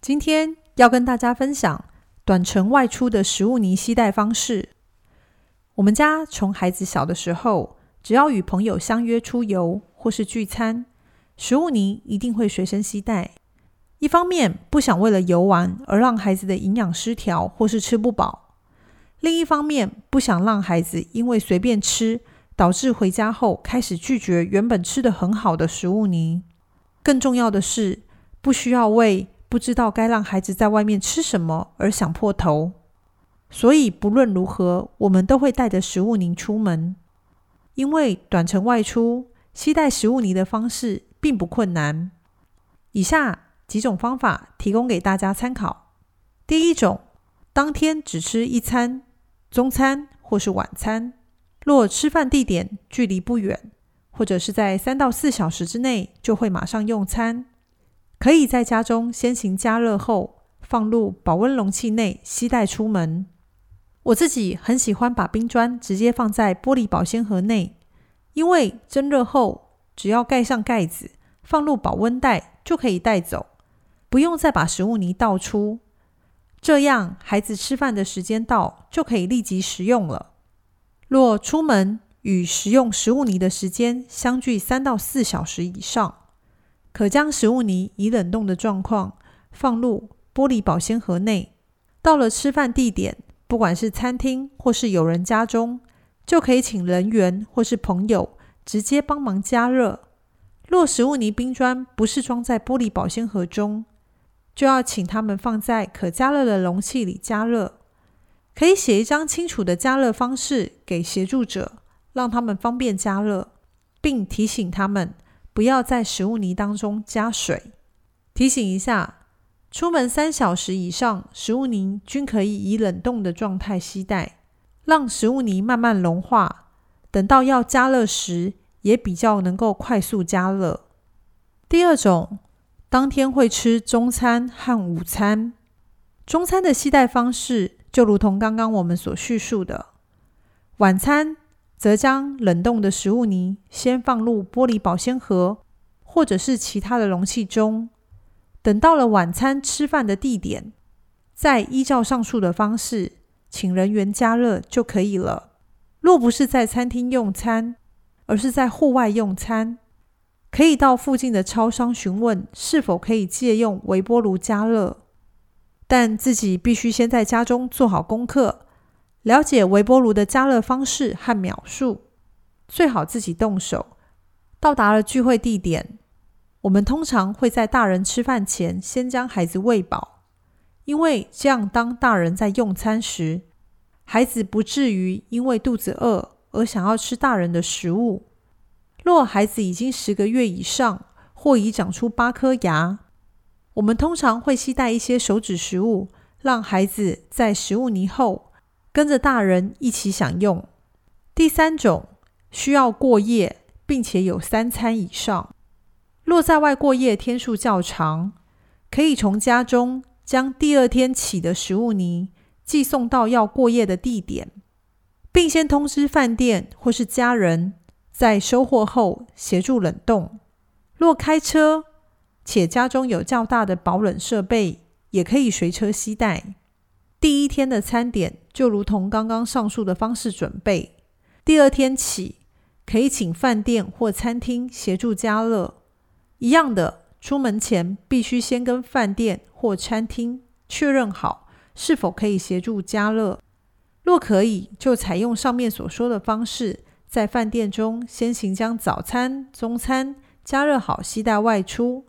今天要跟大家分享短程外出的食物泥携带方式。我们家从孩子小的时候，只要与朋友相约出游或是聚餐，食物泥一定会随身携带。一方面不想为了游玩而让孩子的营养失调或是吃不饱；另一方面不想让孩子因为随便吃，导致回家后开始拒绝原本吃的很好的食物泥。更重要的是，不需要为不知道该让孩子在外面吃什么而想破头，所以不论如何，我们都会带着食物泥出门。因为短程外出，携带食物泥的方式并不困难。以下几种方法提供给大家参考。第一种，当天只吃一餐，中餐或是晚餐。若吃饭地点距离不远，或者是在三到四小时之内就会马上用餐。可以在家中先行加热后，放入保温容器内携带出门。我自己很喜欢把冰砖直接放在玻璃保鲜盒内，因为蒸热后只要盖上盖子，放入保温袋就可以带走，不用再把食物泥倒出。这样孩子吃饭的时间到，就可以立即食用了。若出门与食用食物泥的时间相距三到四小时以上，可将食物泥以冷冻的状况放入玻璃保鲜盒内。到了吃饭地点，不管是餐厅或是友人家中，就可以请人员或是朋友直接帮忙加热。若食物泥冰砖不是装在玻璃保鲜盒中，就要请他们放在可加热的容器里加热。可以写一张清楚的加热方式给协助者，让他们方便加热，并提醒他们。不要在食物泥当中加水。提醒一下，出门三小时以上，食物泥均可以以冷冻的状态携带，让食物泥慢慢融化。等到要加热时，也比较能够快速加热。第二种，当天会吃中餐和午餐。中餐的携带方式就如同刚刚我们所叙述的，晚餐。则将冷冻的食物泥先放入玻璃保鲜盒，或者是其他的容器中。等到了晚餐吃饭的地点，再依照上述的方式，请人员加热就可以了。若不是在餐厅用餐，而是在户外用餐，可以到附近的超商询问是否可以借用微波炉加热，但自己必须先在家中做好功课。了解微波炉的加热方式和秒数，最好自己动手。到达了聚会地点，我们通常会在大人吃饭前先将孩子喂饱，因为这样当大人在用餐时，孩子不至于因为肚子饿而想要吃大人的食物。若孩子已经十个月以上或已长出八颗牙，我们通常会携带一些手指食物，让孩子在食物泥后。跟着大人一起享用。第三种需要过夜，并且有三餐以上。若在外过夜天数较长，可以从家中将第二天起的食物泥寄送到要过夜的地点，并先通知饭店或是家人，在收货后协助冷冻。若开车且家中有较大的保冷设备，也可以随车携带。第一天的餐点就如同刚刚上述的方式准备，第二天起可以请饭店或餐厅协助加热。一样的，出门前必须先跟饭店或餐厅确认好是否可以协助加热。若可以，就采用上面所说的方式，在饭店中先行将早餐、中餐加热好，携带外出；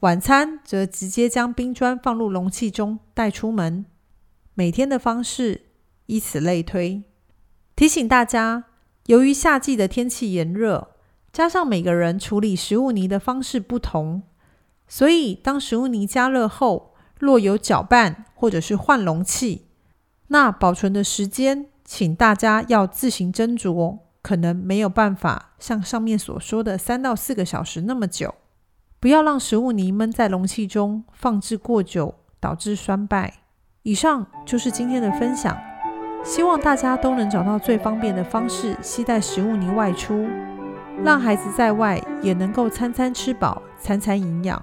晚餐则直接将冰砖放入容器中带出门。每天的方式，以此类推。提醒大家，由于夏季的天气炎热，加上每个人处理食物泥的方式不同，所以当食物泥加热后，若有搅拌或者是换容器，那保存的时间，请大家要自行斟酌，可能没有办法像上面所说的三到四个小时那么久。不要让食物泥闷在容器中放置过久，导致酸败。以上就是今天的分享，希望大家都能找到最方便的方式携带食物泥外出，让孩子在外也能够餐餐吃饱，餐餐营养。